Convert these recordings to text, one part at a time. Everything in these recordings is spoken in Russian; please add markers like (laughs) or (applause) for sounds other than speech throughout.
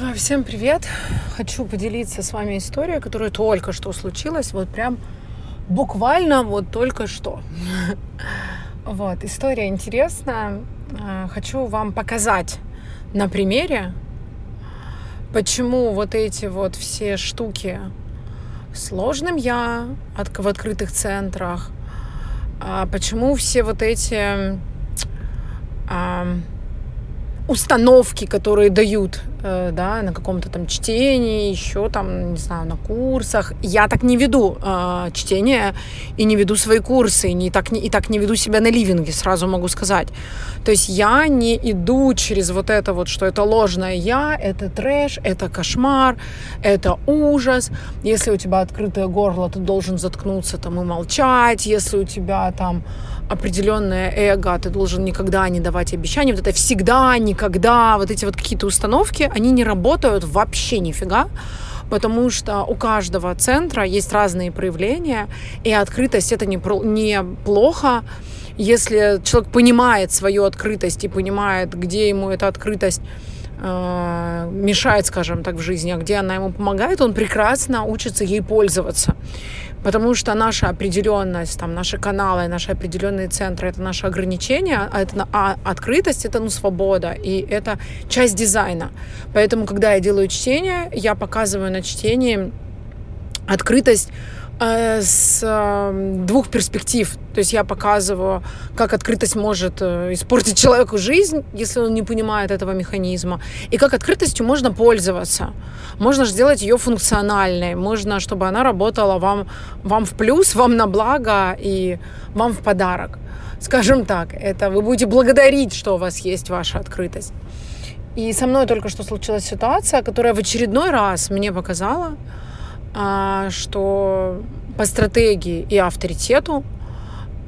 А, всем привет! Хочу поделиться с вами историей, которая только что случилась, вот прям буквально вот только что. (laughs) Вот, история интересная. А, хочу вам показать на примере, почему вот эти вот все штуки сложным я в открытых центрах, а почему все вот эти установки, которые дают да, на каком-то там чтении, еще там, не знаю, на курсах. Я так не веду э, чтение и не веду свои курсы, и, не, так, не, и так не веду себя на ливинге, сразу могу сказать. То есть я не иду через вот это вот, что это ложное я, это трэш, это кошмар, это ужас. Если у тебя открытое горло, ты должен заткнуться там и молчать. Если у тебя там определенное эго, ты должен никогда не давать обещаний, вот это всегда, никогда, вот эти вот какие-то установки, они не работают вообще нифига, потому что у каждого центра есть разные проявления, и открытость это не, не плохо, если человек понимает свою открытость и понимает, где ему эта открытость э, мешает, скажем так, в жизни, а где она ему помогает, он прекрасно учится ей пользоваться. Потому что наша определенность, там, наши каналы, наши определенные центры — это наше ограничение, а, это, а открытость — это ну, свобода, и это часть дизайна. Поэтому, когда я делаю чтение, я показываю на чтении открытость с эм, двух перспектив. То есть я показываю, как открытость может э, испортить (laughs) человеку жизнь, если он не понимает этого механизма, и как открытостью можно пользоваться. Можно сделать ее функциональной, можно, чтобы она работала вам, вам в плюс, вам на благо и вам в подарок. Скажем так, это вы будете благодарить, что у вас есть ваша открытость. И со мной только что случилась ситуация, которая в очередной раз мне показала, что по стратегии и авторитету,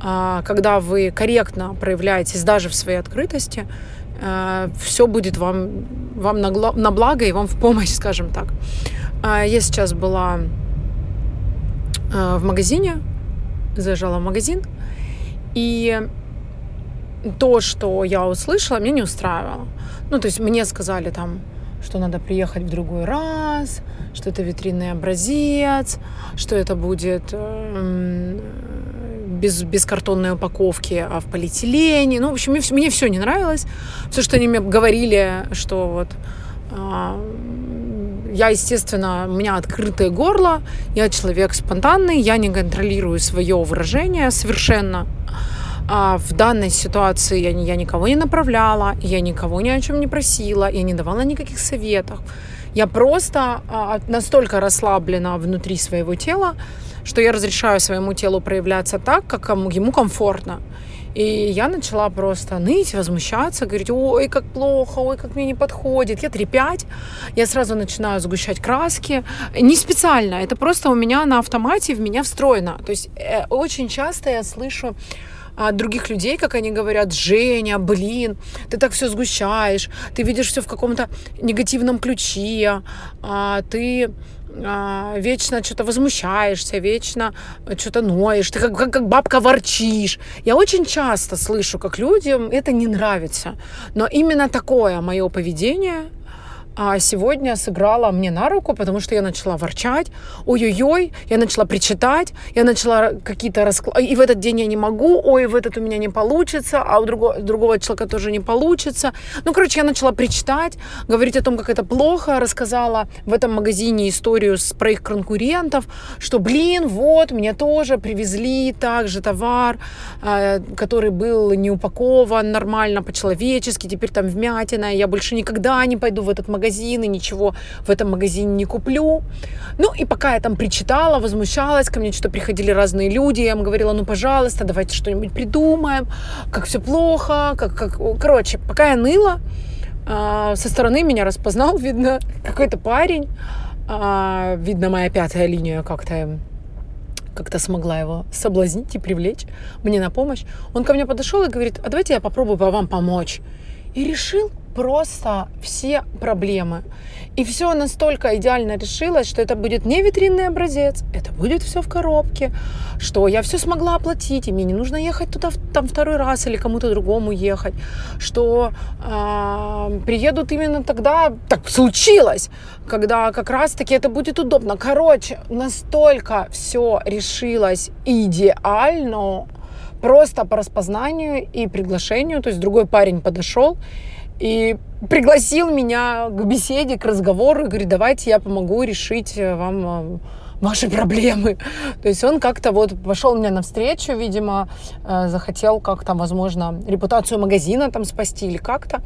а, когда вы корректно проявляетесь даже в своей открытости, а, все будет вам, вам на благо и вам в помощь, (laughs) скажем так. Я сейчас была в магазине, заезжала в магазин, и то, что я услышала, меня не устраивало. Ну, то есть мне сказали там, что надо приехать в другой раз, что это витринный образец, что это будет э, без, без картонной упаковки, а в полиэтилене. Ну, в общем, мне, мне все не нравилось. Все, что они мне говорили, что вот э, я, естественно, у меня открытое горло, я человек спонтанный, я не контролирую свое выражение совершенно. А в данной ситуации я, я никого не направляла, я никого ни о чем не просила, я не давала никаких советов. Я просто а, настолько расслаблена внутри своего тела, что я разрешаю своему телу проявляться так, как ему комфортно. И я начала просто ныть, возмущаться, говорить, ой, как плохо, ой, как мне не подходит. Я трепять, я сразу начинаю сгущать краски. Не специально, это просто у меня на автомате в меня встроено. То есть э, очень часто я слышу от других людей, как они говорят, Женя, блин, ты так все сгущаешь, ты видишь все в каком-то негативном ключе, а, ты а, вечно что-то возмущаешься, вечно что-то ноешь, ты как, как, как бабка ворчишь. Я очень часто слышу, как людям это не нравится. Но именно такое мое поведение а сегодня сыграла мне на руку, потому что я начала ворчать, ой-ой-ой, я начала причитать, я начала какие-то расклады, и в этот день я не могу, ой, в этот у меня не получится, а у другого, другого человека тоже не получится. Ну, короче, я начала причитать, говорить о том, как это плохо, рассказала в этом магазине историю с, про их конкурентов, что, блин, вот, мне тоже привезли также товар, э, который был не упакован нормально, по-человечески, теперь там вмятина, я больше никогда не пойду в этот магазин, магазин и ничего в этом магазине не куплю. Ну и пока я там причитала, возмущалась, ко мне что-то приходили разные люди, я им говорила, ну пожалуйста, давайте что-нибудь придумаем, как все плохо, как, как... Короче, пока я ныла, а, со стороны меня распознал, видно, какой-то парень, а, видно, моя пятая линия как-то как-то смогла его соблазнить и привлечь мне на помощь. Он ко мне подошел и говорит, а давайте я попробую по вам помочь. И решил просто все проблемы. И все настолько идеально решилось, что это будет не витринный образец, это будет все в коробке, что я все смогла оплатить, и мне не нужно ехать туда там второй раз или кому-то другому ехать, что э, приедут именно тогда, так случилось, когда как раз-таки это будет удобно. Короче, настолько все решилось идеально, просто по распознанию и приглашению. То есть другой парень подошел и пригласил меня к беседе, к разговору и говорит, давайте я помогу решить вам э, ваши проблемы. То есть он как-то вот пошел мне навстречу, видимо, э, захотел как-то, возможно, репутацию магазина там спасти или как-то.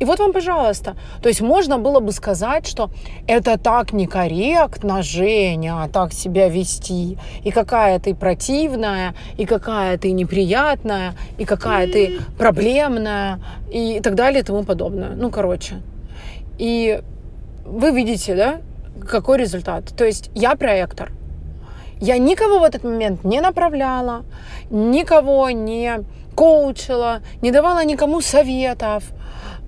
И вот вам, пожалуйста. То есть можно было бы сказать, что это так некорректно, Женя, так себя вести. И какая ты противная, и какая ты неприятная, и какая ты проблемная, и так далее и тому подобное. Ну, короче. И вы видите, да, какой результат. То есть я проектор. Я никого в этот момент не направляла, никого не коучила, не давала никому советов,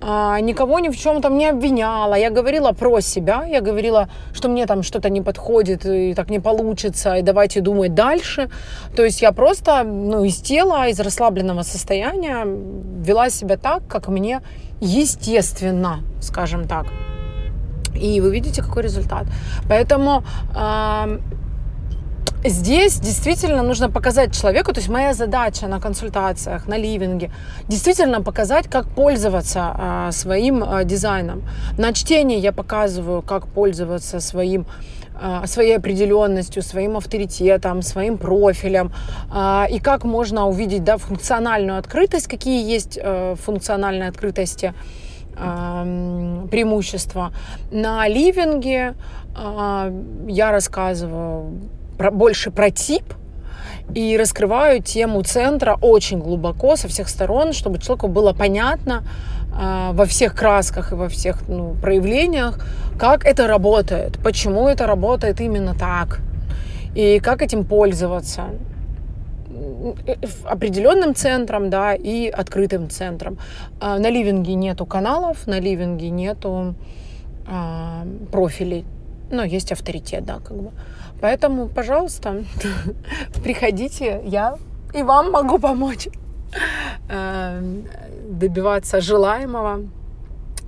а, никого ни в чем там не обвиняла. Я говорила про себя, я говорила, что мне там что-то не подходит и так не получится, и давайте думать дальше. То есть я просто ну, из тела, из расслабленного состояния вела себя так, как мне естественно, скажем так. И вы видите, какой результат. Поэтому э, здесь действительно нужно показать человеку, то есть моя задача на консультациях, на ливинге, действительно показать, как пользоваться э, своим э, дизайном. На чтении я показываю, как пользоваться своим своей определенностью, своим авторитетом, своим профилем, и как можно увидеть да, функциональную открытость, какие есть э, функциональные открытости преимущества. На ливинге а, я рассказываю про, больше про тип и раскрываю тему центра очень глубоко со всех сторон, чтобы человеку было понятно а, во всех красках и во всех ну, проявлениях, как это работает, почему это работает именно так и как этим пользоваться определенным центром, да, и открытым центром. А, на ливинге нету каналов, на ливинге нету а, профилей, но есть авторитет, да, как бы. Поэтому, пожалуйста, (laughs) приходите, я и вам могу помочь а, добиваться желаемого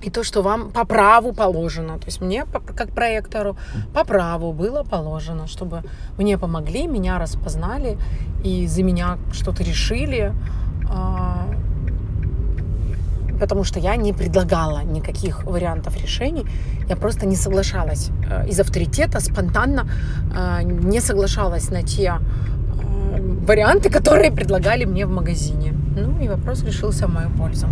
и то, что вам по праву положено. То есть мне, как проектору, по праву было положено, чтобы мне помогли, меня распознали и за меня что-то решили, а, потому что я не предлагала никаких вариантов решений, я просто не соглашалась э, из авторитета, спонтанно э, не соглашалась на те э, варианты, которые предлагали мне в магазине. Ну и вопрос решился в мою пользу.